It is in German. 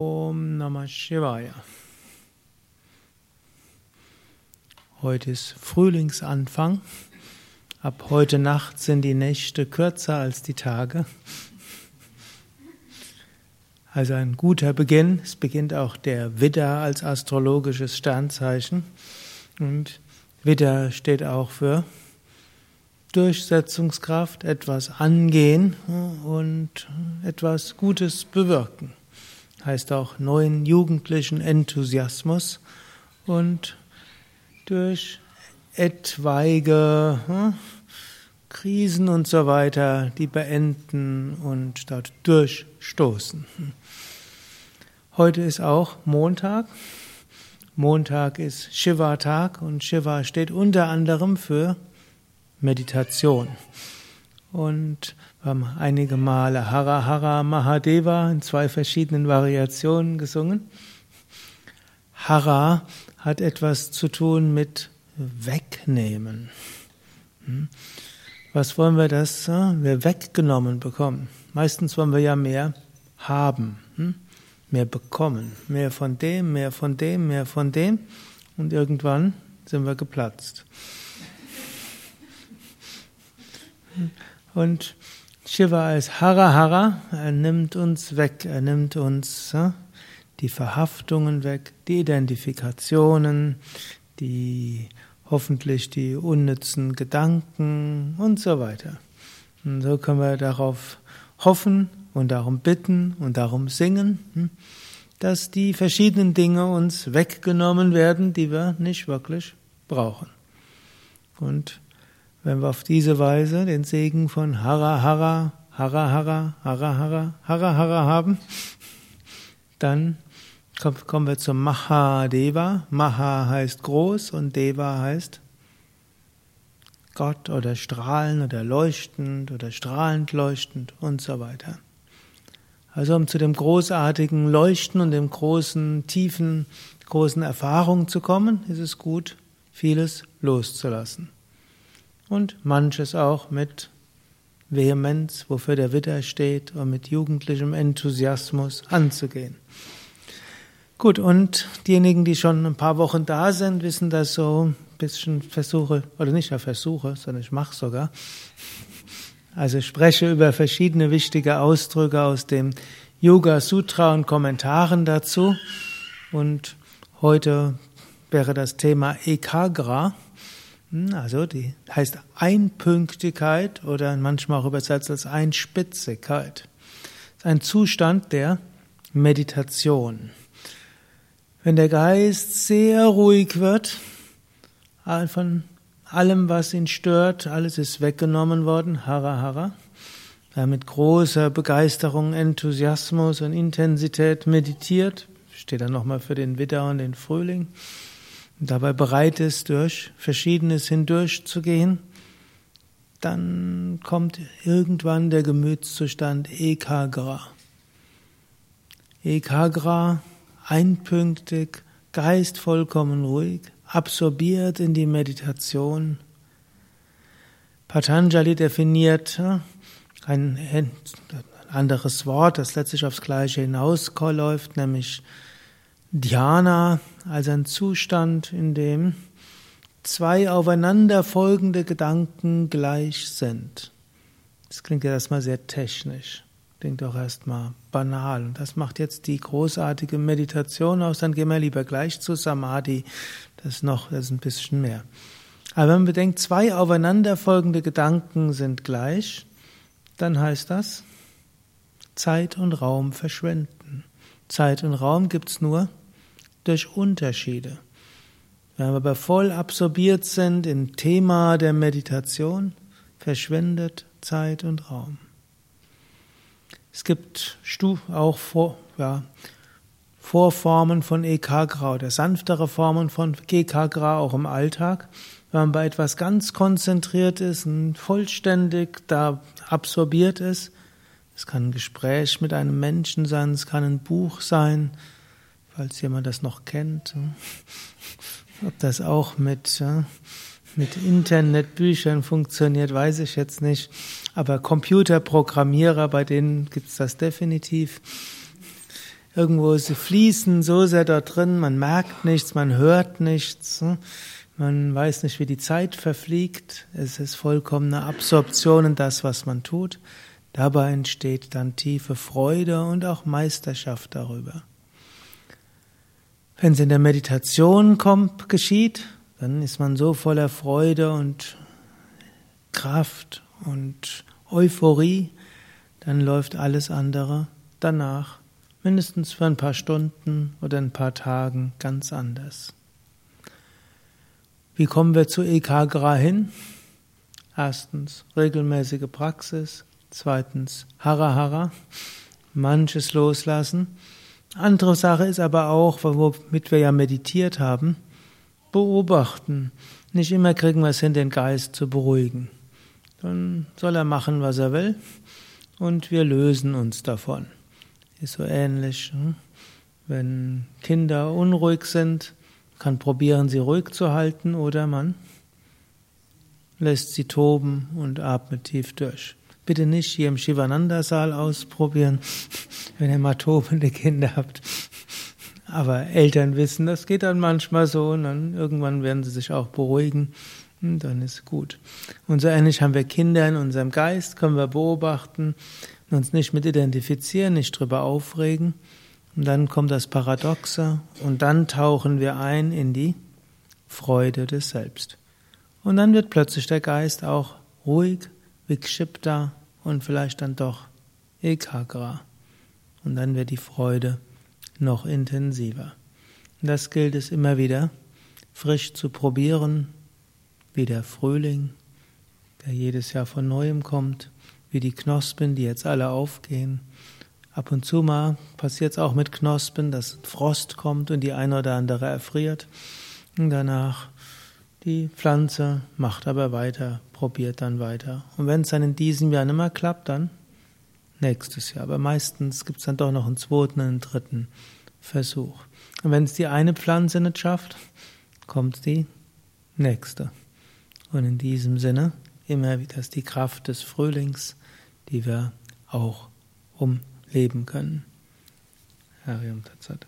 Om Namah Shivaya. Heute ist Frühlingsanfang. Ab heute Nacht sind die Nächte kürzer als die Tage. Also ein guter Beginn. Es beginnt auch der Widder als astrologisches Sternzeichen. Und Widder steht auch für Durchsetzungskraft, etwas angehen und etwas Gutes bewirken heißt auch neuen jugendlichen Enthusiasmus und durch etwaige hm, Krisen und so weiter, die beenden und dort durchstoßen. Heute ist auch Montag. Montag ist Shiva-Tag und Shiva steht unter anderem für Meditation. Und wir haben einige Male Hara Hara Mahadeva in zwei verschiedenen Variationen gesungen. Hara hat etwas zu tun mit wegnehmen. Hm? Was wollen wir, dass äh, wir weggenommen bekommen? Meistens wollen wir ja mehr haben, hm? mehr bekommen, mehr von dem, mehr von dem, mehr von dem und irgendwann sind wir geplatzt. Und Shiva als Hara Hara, er nimmt uns weg, er nimmt uns die Verhaftungen weg, die Identifikationen, die hoffentlich die unnützen Gedanken und so weiter. Und so können wir darauf hoffen und darum bitten und darum singen, hm, dass die verschiedenen Dinge uns weggenommen werden, die wir nicht wirklich brauchen. Und wenn wir auf diese Weise den Segen von Hara Hara, Hara Hara, Hara Hara, Hara Hara haben, dann kommen wir zum Mahadeva. Maha heißt groß und Deva heißt Gott oder strahlen oder leuchtend oder strahlend leuchtend und so weiter. Also um zu dem großartigen Leuchten und dem großen, tiefen, großen Erfahrung zu kommen, ist es gut, vieles loszulassen und manches auch mit Vehemenz, wofür der Widder steht, und mit jugendlichem Enthusiasmus anzugehen. Gut, und diejenigen, die schon ein paar Wochen da sind, wissen, dass so ein bisschen Versuche, oder nicht nur Versuche, sondern ich mache sogar. Also ich spreche über verschiedene wichtige Ausdrücke aus dem Yoga Sutra und Kommentaren dazu. Und heute wäre das Thema Ekagra. Hm, also die heißt Einpünktigkeit oder manchmal auch übersetzt als Einspitzigkeit. Das ist ein Zustand der Meditation. Wenn der Geist sehr ruhig wird, von allem, was ihn stört, alles ist weggenommen worden, hara hara, mit großer Begeisterung, Enthusiasmus und Intensität meditiert, steht dann nochmal für den Widder und den Frühling, dabei bereit ist, durch Verschiedenes hindurchzugehen, dann kommt irgendwann der Gemütszustand Ekagra. Ekagra, einpünktig, Geist vollkommen ruhig, absorbiert in die Meditation. Patanjali definiert ein anderes Wort, das letztlich aufs Gleiche hinausläuft, nämlich Dhyana, also ein Zustand, in dem zwei aufeinanderfolgende Gedanken gleich sind. Das klingt ja erstmal sehr technisch, klingt auch erstmal banal. Und das macht jetzt die großartige Meditation aus. Dann gehen wir lieber gleich zu Samadhi. Das ist noch, das ist ein bisschen mehr. Aber wenn man bedenkt, zwei aufeinanderfolgende Gedanken sind gleich, dann heißt das, Zeit und Raum verschwenden. Zeit und Raum gibt's nur durch Unterschiede. Wenn wir aber voll absorbiert sind im Thema der Meditation, verschwendet Zeit und Raum. Es gibt auch vor, ja, Vorformen von Ekagra oder sanftere Formen von Ekagra auch im Alltag. Wenn man bei etwas ganz konzentriert ist und vollständig da absorbiert ist, es kann ein Gespräch mit einem Menschen sein, es kann ein Buch sein, falls jemand das noch kennt. Ob das auch mit, mit Internetbüchern funktioniert, weiß ich jetzt nicht. Aber Computerprogrammierer, bei denen gibt es das definitiv. irgendwo sie fließen so sehr dort drin, man merkt nichts, man hört nichts, man weiß nicht, wie die Zeit verfliegt. Es ist vollkommene Absorption in das, was man tut. Dabei entsteht dann tiefe Freude und auch Meisterschaft darüber. Wenn es in der Meditation kommt, geschieht, dann ist man so voller Freude und Kraft und Euphorie, dann läuft alles andere danach mindestens für ein paar Stunden oder ein paar Tagen ganz anders. Wie kommen wir zu Ekagra hin? Erstens regelmäßige Praxis, zweitens Hara Hara, manches loslassen. Andere Sache ist aber auch, womit wir ja meditiert haben, beobachten. Nicht immer kriegen wir es hin, den Geist zu beruhigen. Dann soll er machen, was er will, und wir lösen uns davon. Ist so ähnlich. Hm? Wenn Kinder unruhig sind, kann probieren, sie ruhig zu halten, oder man lässt sie toben und atmet tief durch. Bitte nicht hier im Shivananda-Saal ausprobieren, wenn ihr mal tobende Kinder habt. Aber Eltern wissen, das geht dann manchmal so und dann irgendwann werden sie sich auch beruhigen und dann ist gut. Und so ähnlich haben wir Kinder in unserem Geist, können wir beobachten, uns nicht mit identifizieren, nicht drüber aufregen. Und dann kommt das Paradoxe und dann tauchen wir ein in die Freude des Selbst. Und dann wird plötzlich der Geist auch ruhig, vikshipta und vielleicht dann doch ekagra. Und dann wird die Freude noch intensiver. Das gilt es immer wieder frisch zu probieren, wie der Frühling, der jedes Jahr von neuem kommt, wie die Knospen, die jetzt alle aufgehen. Ab und zu mal passiert es auch mit Knospen, dass Frost kommt und die eine oder andere erfriert. Und danach die Pflanze macht aber weiter, probiert dann weiter. Und wenn es dann in diesem Jahr nicht mehr klappt, dann nächstes Jahr. Aber meistens gibt es dann doch noch einen zweiten, einen dritten Versuch. Und wenn es die eine Pflanze nicht schafft, kommt die nächste. Und in diesem Sinne immer wieder ist die Kraft des Frühlings, die wir auch umleben können. Harium Tatsat.